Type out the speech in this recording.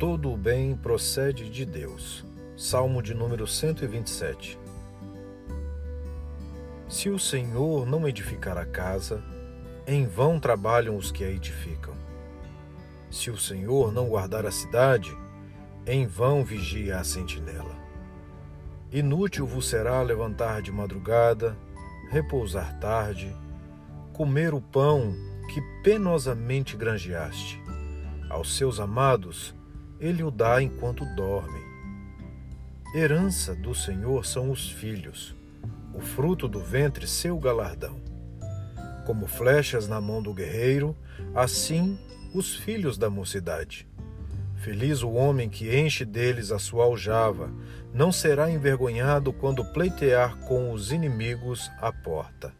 Todo o bem procede de Deus. Salmo de número 127. Se o Senhor não edificar a casa, em vão trabalham os que a edificam. Se o Senhor não guardar a cidade, em vão vigia a sentinela. Inútil vos será levantar de madrugada, repousar tarde, comer o pão que penosamente granjeaste. Aos seus amados, ele o dá enquanto dormem. Herança do Senhor são os filhos, o fruto do ventre seu galardão. Como flechas na mão do guerreiro, assim os filhos da mocidade. Feliz o homem que enche deles a sua aljava, não será envergonhado quando pleitear com os inimigos à porta.